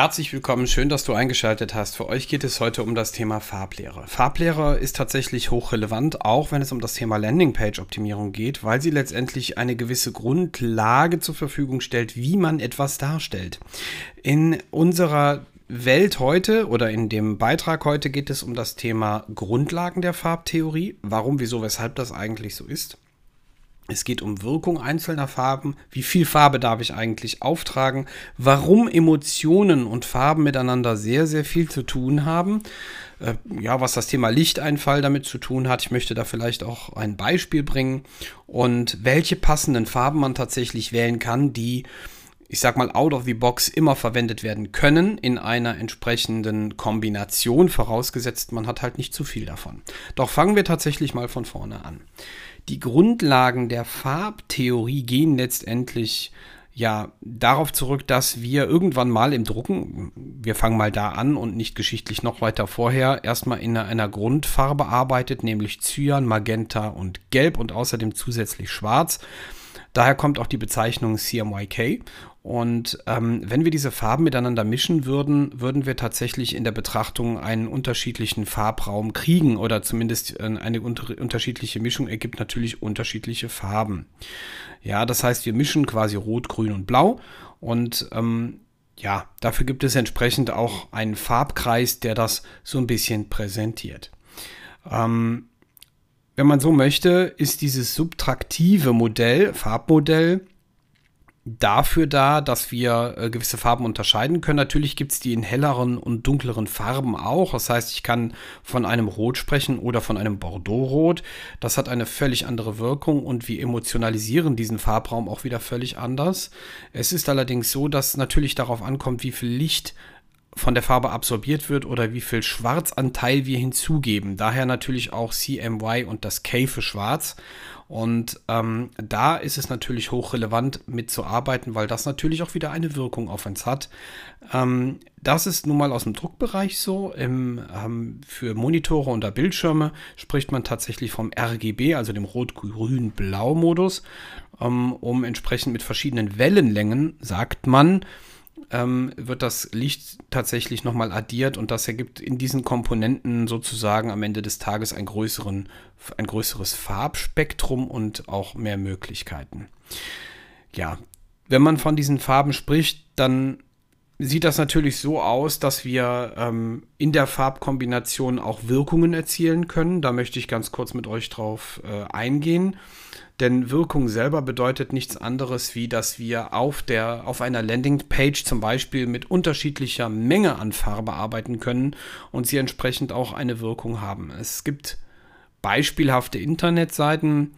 Herzlich willkommen, schön, dass du eingeschaltet hast. Für euch geht es heute um das Thema Farblehre. Farblehre ist tatsächlich hochrelevant, auch wenn es um das Thema Landingpage-Optimierung geht, weil sie letztendlich eine gewisse Grundlage zur Verfügung stellt, wie man etwas darstellt. In unserer Welt heute oder in dem Beitrag heute geht es um das Thema Grundlagen der Farbtheorie. Warum, wieso, weshalb das eigentlich so ist. Es geht um Wirkung einzelner Farben. Wie viel Farbe darf ich eigentlich auftragen? Warum Emotionen und Farben miteinander sehr, sehr viel zu tun haben. Äh, ja, was das Thema Lichteinfall damit zu tun hat. Ich möchte da vielleicht auch ein Beispiel bringen. Und welche passenden Farben man tatsächlich wählen kann, die ich sag mal, out of the box immer verwendet werden können in einer entsprechenden Kombination, vorausgesetzt man hat halt nicht zu viel davon. Doch fangen wir tatsächlich mal von vorne an. Die Grundlagen der Farbtheorie gehen letztendlich ja darauf zurück, dass wir irgendwann mal im Drucken, wir fangen mal da an und nicht geschichtlich noch weiter vorher, erstmal in einer Grundfarbe arbeitet, nämlich Cyan, Magenta und Gelb und außerdem zusätzlich Schwarz. Daher kommt auch die Bezeichnung CMYK und ähm, wenn wir diese Farben miteinander mischen würden, würden wir tatsächlich in der Betrachtung einen unterschiedlichen Farbraum kriegen oder zumindest äh, eine unter unterschiedliche Mischung ergibt natürlich unterschiedliche Farben. Ja, das heißt, wir mischen quasi Rot, Grün und Blau und ähm, ja, dafür gibt es entsprechend auch einen Farbkreis, der das so ein bisschen präsentiert. Ähm, wenn man so möchte, ist dieses subtraktive Modell, Farbmodell, dafür da, dass wir äh, gewisse Farben unterscheiden können. Natürlich gibt es die in helleren und dunkleren Farben auch. Das heißt, ich kann von einem Rot sprechen oder von einem Bordeaux-Rot. Das hat eine völlig andere Wirkung und wir emotionalisieren diesen Farbraum auch wieder völlig anders. Es ist allerdings so, dass natürlich darauf ankommt, wie viel Licht von der Farbe absorbiert wird oder wie viel Schwarzanteil wir hinzugeben. Daher natürlich auch CMY und das K für Schwarz. Und ähm, da ist es natürlich hochrelevant mitzuarbeiten, weil das natürlich auch wieder eine Wirkung auf uns hat. Ähm, das ist nun mal aus dem Druckbereich so. Im, ähm, für Monitore und Bildschirme spricht man tatsächlich vom RGB, also dem Rot-Grün-Blau-Modus. Ähm, um entsprechend mit verschiedenen Wellenlängen, sagt man, ähm, wird das Licht tatsächlich nochmal addiert und das ergibt in diesen Komponenten sozusagen am Ende des Tages einen größeren, ein größeres Farbspektrum und auch mehr Möglichkeiten. Ja, wenn man von diesen Farben spricht, dann sieht das natürlich so aus, dass wir ähm, in der Farbkombination auch Wirkungen erzielen können. Da möchte ich ganz kurz mit euch drauf äh, eingehen. Denn Wirkung selber bedeutet nichts anderes, wie dass wir auf, der, auf einer Landingpage zum Beispiel mit unterschiedlicher Menge an Farbe arbeiten können und sie entsprechend auch eine Wirkung haben. Es gibt beispielhafte Internetseiten,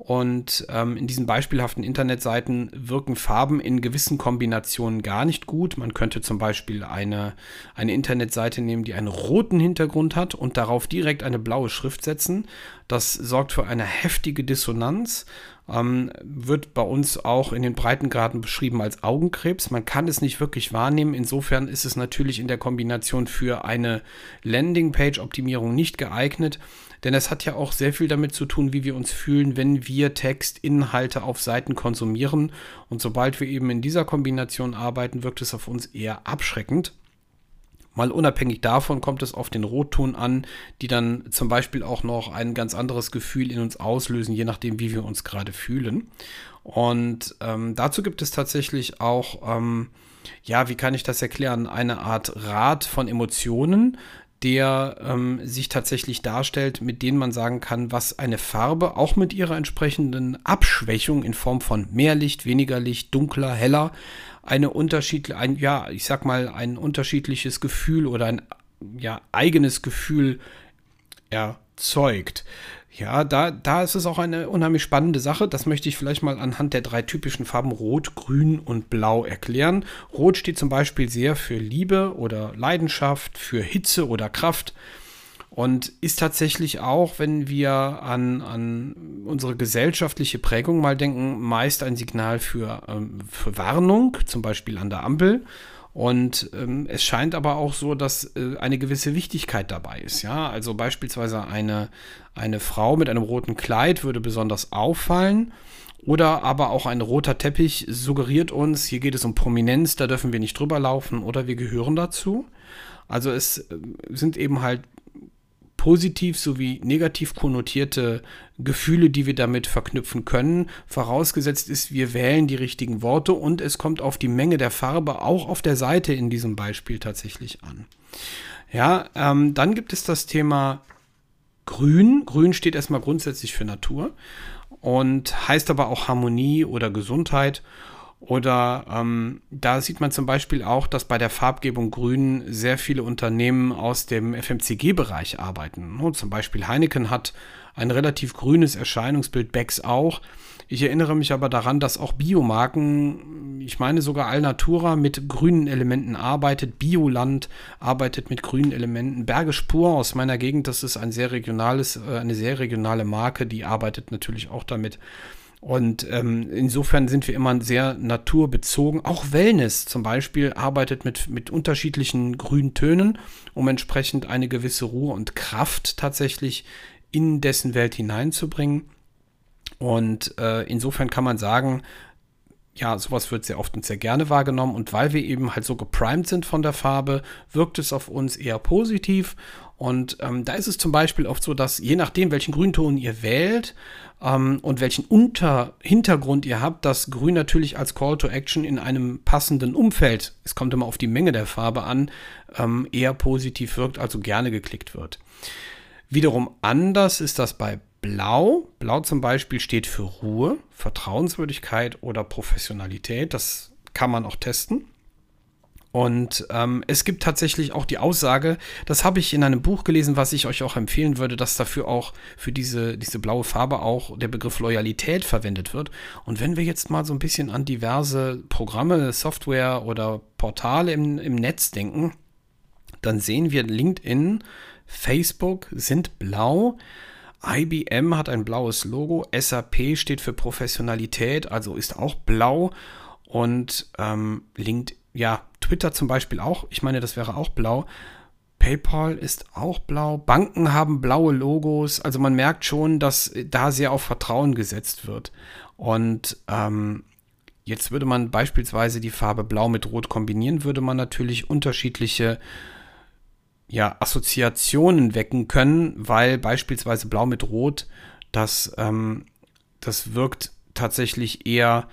und ähm, in diesen beispielhaften Internetseiten wirken Farben in gewissen Kombinationen gar nicht gut. Man könnte zum Beispiel eine, eine Internetseite nehmen, die einen roten Hintergrund hat und darauf direkt eine blaue Schrift setzen. Das sorgt für eine heftige Dissonanz. Ähm, wird bei uns auch in den Breitengraden beschrieben als Augenkrebs. Man kann es nicht wirklich wahrnehmen. Insofern ist es natürlich in der Kombination für eine Landingpage-Optimierung nicht geeignet. Denn es hat ja auch sehr viel damit zu tun, wie wir uns fühlen, wenn wir Textinhalte auf Seiten konsumieren. Und sobald wir eben in dieser Kombination arbeiten, wirkt es auf uns eher abschreckend. Mal unabhängig davon kommt es auf den Rotton an, die dann zum Beispiel auch noch ein ganz anderes Gefühl in uns auslösen, je nachdem, wie wir uns gerade fühlen. Und ähm, dazu gibt es tatsächlich auch, ähm, ja, wie kann ich das erklären, eine Art Rat von Emotionen, der ähm, sich tatsächlich darstellt, mit denen man sagen kann, was eine Farbe auch mit ihrer entsprechenden Abschwächung in Form von mehr Licht, weniger Licht, dunkler, heller, eine unterschiedliche, ein, ja, ich sag mal, ein unterschiedliches Gefühl oder ein ja, eigenes Gefühl erzeugt. Ja, da, da ist es auch eine unheimlich spannende Sache. Das möchte ich vielleicht mal anhand der drei typischen Farben Rot, Grün und Blau erklären. Rot steht zum Beispiel sehr für Liebe oder Leidenschaft, für Hitze oder Kraft und ist tatsächlich auch, wenn wir an, an unsere gesellschaftliche Prägung mal denken, meist ein Signal für, ähm, für Warnung, zum Beispiel an der Ampel und ähm, es scheint aber auch so, dass äh, eine gewisse Wichtigkeit dabei ist. Ja, also beispielsweise eine, eine Frau mit einem roten Kleid würde besonders auffallen. Oder aber auch ein roter Teppich suggeriert uns, hier geht es um Prominenz, da dürfen wir nicht drüber laufen oder wir gehören dazu. Also es äh, sind eben halt positiv sowie negativ konnotierte Gefühle, die wir damit verknüpfen können. Vorausgesetzt ist, wir wählen die richtigen Worte und es kommt auf die Menge der Farbe auch auf der Seite in diesem Beispiel tatsächlich an. Ja, ähm, dann gibt es das Thema Grün. Grün steht erstmal grundsätzlich für Natur und heißt aber auch Harmonie oder Gesundheit. Oder ähm, da sieht man zum Beispiel auch, dass bei der Farbgebung Grün sehr viele Unternehmen aus dem FMCG-Bereich arbeiten. Und zum Beispiel Heineken hat ein relativ grünes Erscheinungsbild, Becks auch. Ich erinnere mich aber daran, dass auch Biomarken, ich meine sogar Alnatura, mit grünen Elementen arbeitet. Bioland arbeitet mit grünen Elementen. Berge Pur aus meiner Gegend, das ist ein sehr regionales, äh, eine sehr regionale Marke, die arbeitet natürlich auch damit. Und ähm, insofern sind wir immer sehr naturbezogen. Auch Wellness zum Beispiel arbeitet mit, mit unterschiedlichen Grüntönen, um entsprechend eine gewisse Ruhe und Kraft tatsächlich in dessen Welt hineinzubringen. Und äh, insofern kann man sagen, ja, sowas wird sehr oft und sehr gerne wahrgenommen. Und weil wir eben halt so geprimed sind von der Farbe, wirkt es auf uns eher positiv. Und ähm, da ist es zum Beispiel oft so, dass je nachdem, welchen Grünton ihr wählt ähm, und welchen Unter Hintergrund ihr habt, dass Grün natürlich als Call to Action in einem passenden Umfeld, es kommt immer auf die Menge der Farbe an, ähm, eher positiv wirkt, also gerne geklickt wird. Wiederum anders ist das bei Blau. Blau zum Beispiel steht für Ruhe, Vertrauenswürdigkeit oder Professionalität. Das kann man auch testen. Und ähm, es gibt tatsächlich auch die Aussage, das habe ich in einem Buch gelesen, was ich euch auch empfehlen würde, dass dafür auch für diese, diese blaue Farbe auch der Begriff Loyalität verwendet wird. Und wenn wir jetzt mal so ein bisschen an diverse Programme, Software oder Portale im, im Netz denken, dann sehen wir LinkedIn, Facebook sind blau. IBM hat ein blaues Logo, SAP steht für Professionalität, also ist auch blau. Und ähm, LinkedIn, ja, Twitter zum Beispiel auch. Ich meine, das wäre auch blau. PayPal ist auch blau. Banken haben blaue Logos. Also man merkt schon, dass da sehr auf Vertrauen gesetzt wird. Und ähm, jetzt würde man beispielsweise die Farbe Blau mit Rot kombinieren, würde man natürlich unterschiedliche ja, Assoziationen wecken können, weil beispielsweise Blau mit Rot, das, ähm, das wirkt tatsächlich eher,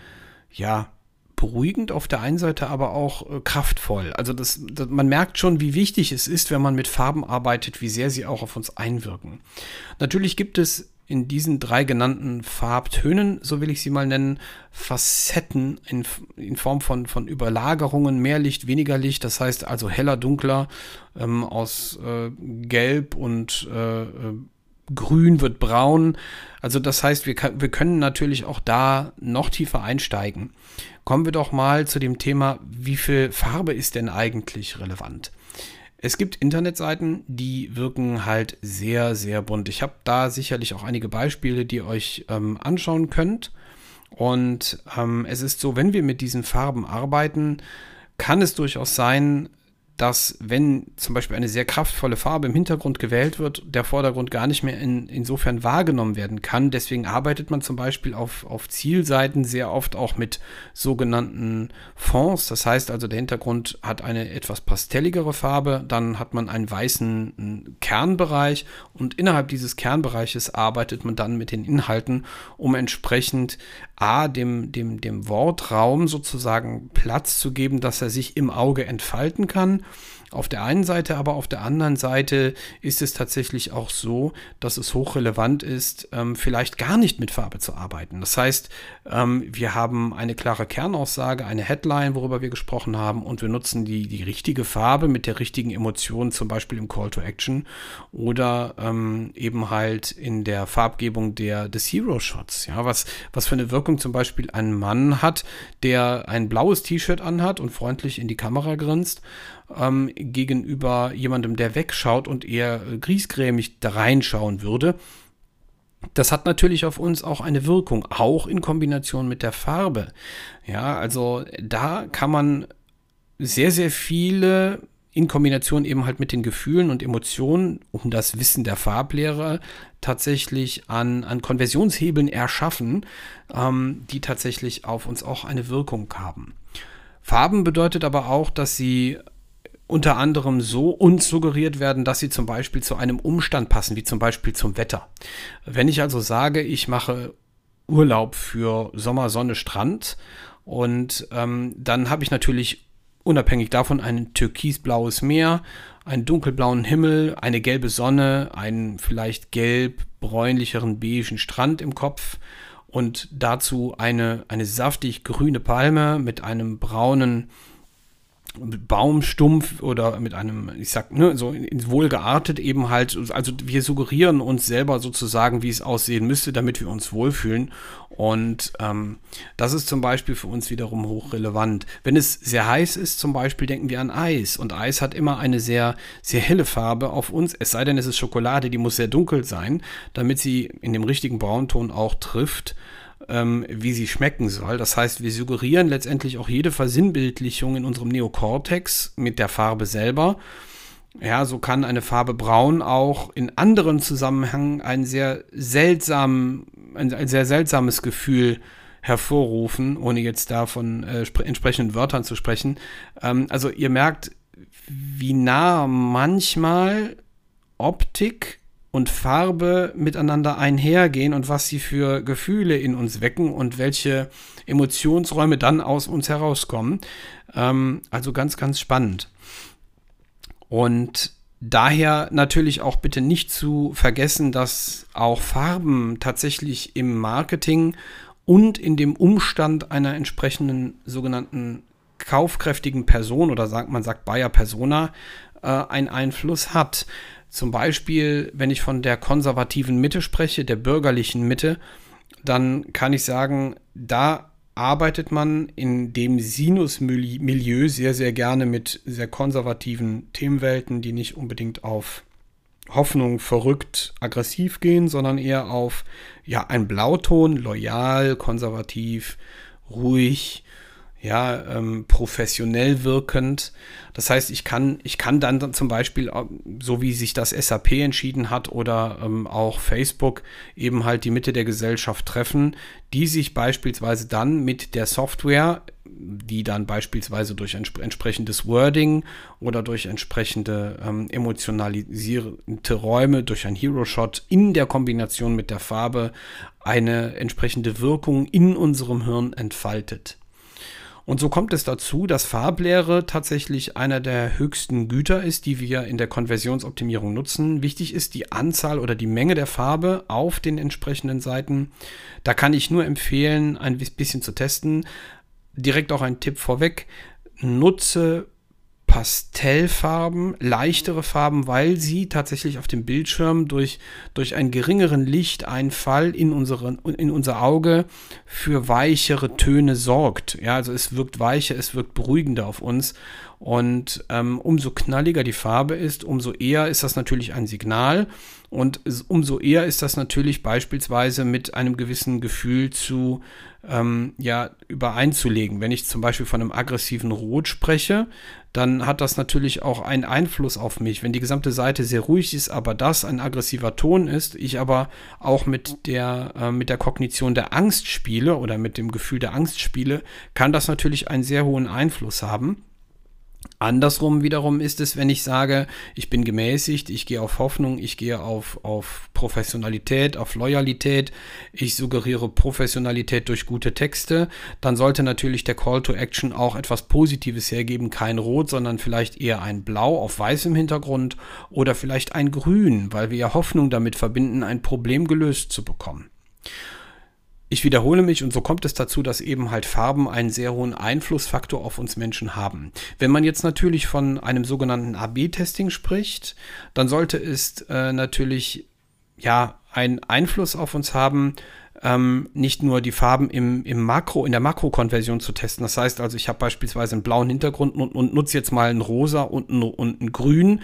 ja, beruhigend auf der einen Seite, aber auch äh, kraftvoll. Also das, das, man merkt schon, wie wichtig es ist, wenn man mit Farben arbeitet, wie sehr sie auch auf uns einwirken. Natürlich gibt es in diesen drei genannten Farbtönen, so will ich sie mal nennen, Facetten in, in Form von, von Überlagerungen, mehr Licht, weniger Licht, das heißt also heller, dunkler, ähm, aus äh, Gelb und äh, äh Grün wird braun. Also das heißt, wir, wir können natürlich auch da noch tiefer einsteigen. Kommen wir doch mal zu dem Thema, wie viel Farbe ist denn eigentlich relevant? Es gibt Internetseiten, die wirken halt sehr, sehr bunt. Ich habe da sicherlich auch einige Beispiele, die ihr euch ähm, anschauen könnt. Und ähm, es ist so, wenn wir mit diesen Farben arbeiten, kann es durchaus sein, dass wenn zum Beispiel eine sehr kraftvolle Farbe im Hintergrund gewählt wird, der Vordergrund gar nicht mehr in, insofern wahrgenommen werden kann. Deswegen arbeitet man zum Beispiel auf, auf Zielseiten sehr oft auch mit sogenannten Fonds. Das heißt also, der Hintergrund hat eine etwas pastelligere Farbe, dann hat man einen weißen Kernbereich und innerhalb dieses Kernbereiches arbeitet man dann mit den Inhalten, um entsprechend A, dem, dem, dem Wortraum sozusagen Platz zu geben, dass er sich im Auge entfalten kann auf der einen Seite, aber auf der anderen Seite ist es tatsächlich auch so, dass es hochrelevant ist, ähm, vielleicht gar nicht mit Farbe zu arbeiten. Das heißt, ähm, wir haben eine klare Kernaussage, eine Headline, worüber wir gesprochen haben, und wir nutzen die, die richtige Farbe mit der richtigen Emotion, zum Beispiel im Call to Action oder ähm, eben halt in der Farbgebung der, des Hero Shots. Ja, was, was für eine Wirkung zum Beispiel ein Mann hat, der ein blaues T-Shirt anhat und freundlich in die Kamera grinst ähm, gegenüber jemandem, der wegschaut und eher äh, griesgrämig da reinschauen würde. Das hat natürlich auf uns auch eine Wirkung, auch in Kombination mit der Farbe. Ja, also da kann man sehr, sehr viele in Kombination eben halt mit den Gefühlen und Emotionen, um das Wissen der Farblehre tatsächlich an, an Konversionshebeln erschaffen, ähm, die tatsächlich auf uns auch eine Wirkung haben. Farben bedeutet aber auch, dass sie unter anderem so uns suggeriert werden, dass sie zum Beispiel zu einem Umstand passen, wie zum Beispiel zum Wetter. Wenn ich also sage, ich mache Urlaub für Sommer, Sonne, Strand und ähm, dann habe ich natürlich unabhängig davon ein türkisblaues Meer, einen dunkelblauen Himmel, eine gelbe Sonne, einen vielleicht gelb-bräunlicheren beigen Strand im Kopf und dazu eine, eine saftig grüne Palme mit einem braunen Baumstumpf oder mit einem, ich sag, ne, so wohlgeartet eben halt, also wir suggerieren uns selber sozusagen, wie es aussehen müsste, damit wir uns wohlfühlen. Und ähm, das ist zum Beispiel für uns wiederum hochrelevant. Wenn es sehr heiß ist, zum Beispiel, denken wir an Eis. Und Eis hat immer eine sehr, sehr helle Farbe auf uns, es sei denn, es ist Schokolade, die muss sehr dunkel sein, damit sie in dem richtigen Braunton auch trifft ähm, wie sie schmecken soll. Das heißt, wir suggerieren letztendlich auch jede Versinnbildlichung in unserem Neokortex mit der Farbe selber. Ja, so kann eine Farbe Braun auch in anderen Zusammenhängen ein sehr seltsam, ein, ein sehr seltsames Gefühl hervorrufen, ohne jetzt da von äh, entsprechenden Wörtern zu sprechen. Ähm, also ihr merkt, wie nah manchmal Optik und Farbe miteinander einhergehen und was sie für Gefühle in uns wecken und welche Emotionsräume dann aus uns herauskommen. Ähm, also ganz, ganz spannend. Und daher natürlich auch bitte nicht zu vergessen, dass auch Farben tatsächlich im Marketing und in dem Umstand einer entsprechenden sogenannten kaufkräftigen Person oder sagt man sagt Bayer Persona äh, einen Einfluss hat. Zum Beispiel, wenn ich von der konservativen Mitte spreche, der bürgerlichen Mitte, dann kann ich sagen, da arbeitet man in dem Sinus-Milieu sehr, sehr gerne mit sehr konservativen Themenwelten, die nicht unbedingt auf Hoffnung verrückt aggressiv gehen, sondern eher auf ja, ein Blauton, loyal, konservativ, ruhig, ja, ähm, professionell wirkend. Das heißt, ich kann, ich kann dann zum Beispiel, äh, so wie sich das SAP entschieden hat oder ähm, auch Facebook, eben halt die Mitte der Gesellschaft treffen, die sich beispielsweise dann mit der Software, die dann beispielsweise durch entsp entsprechendes Wording oder durch entsprechende ähm, emotionalisierte Räume, durch ein Hero Shot in der Kombination mit der Farbe eine entsprechende Wirkung in unserem Hirn entfaltet. Und so kommt es dazu, dass Farblehre tatsächlich einer der höchsten Güter ist, die wir in der Konversionsoptimierung nutzen. Wichtig ist die Anzahl oder die Menge der Farbe auf den entsprechenden Seiten. Da kann ich nur empfehlen, ein bisschen zu testen. Direkt auch ein Tipp vorweg. Nutze Pastellfarben, leichtere Farben, weil sie tatsächlich auf dem Bildschirm durch, durch einen geringeren Lichteinfall in, unseren, in unser Auge für weichere Töne sorgt. Ja, also es wirkt weicher, es wirkt beruhigender auf uns. Und ähm, umso knalliger die Farbe ist, umso eher ist das natürlich ein Signal. Und umso eher ist das natürlich beispielsweise mit einem gewissen Gefühl zu ähm, ja, übereinzulegen. Wenn ich zum Beispiel von einem aggressiven Rot spreche, dann hat das natürlich auch einen Einfluss auf mich. Wenn die gesamte Seite sehr ruhig ist, aber das ein aggressiver Ton ist, ich aber auch mit der, äh, mit der Kognition der Angst spiele oder mit dem Gefühl der Angst spiele, kann das natürlich einen sehr hohen Einfluss haben. Andersrum wiederum ist es, wenn ich sage, ich bin gemäßigt, ich gehe auf Hoffnung, ich gehe auf, auf Professionalität, auf Loyalität, ich suggeriere Professionalität durch gute Texte, dann sollte natürlich der Call to Action auch etwas Positives hergeben, kein Rot, sondern vielleicht eher ein Blau auf weißem Hintergrund oder vielleicht ein Grün, weil wir ja Hoffnung damit verbinden, ein Problem gelöst zu bekommen ich wiederhole mich und so kommt es dazu, dass eben halt Farben einen sehr hohen Einflussfaktor auf uns Menschen haben. Wenn man jetzt natürlich von einem sogenannten AB-Testing spricht, dann sollte es äh, natürlich ja einen Einfluss auf uns haben, ähm, nicht nur die Farben im, im Makro, in der Makrokonversion zu testen. Das heißt also, ich habe beispielsweise einen blauen Hintergrund und, und nutze jetzt mal einen rosa und einen, und einen grün,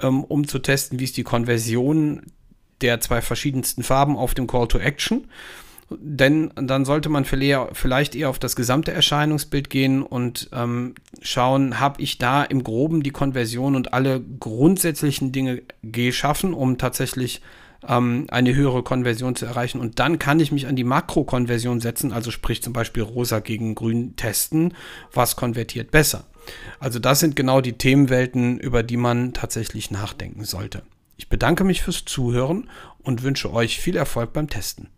ähm, um zu testen, wie ist die Konversion der zwei verschiedensten Farben auf dem Call to Action denn dann sollte man vielleicht eher auf das gesamte Erscheinungsbild gehen und ähm, schauen, habe ich da im groben die Konversion und alle grundsätzlichen Dinge geschaffen, um tatsächlich ähm, eine höhere Konversion zu erreichen. Und dann kann ich mich an die Makrokonversion setzen, also sprich zum Beispiel rosa gegen grün testen, was konvertiert besser. Also das sind genau die Themenwelten, über die man tatsächlich nachdenken sollte. Ich bedanke mich fürs Zuhören und wünsche euch viel Erfolg beim Testen.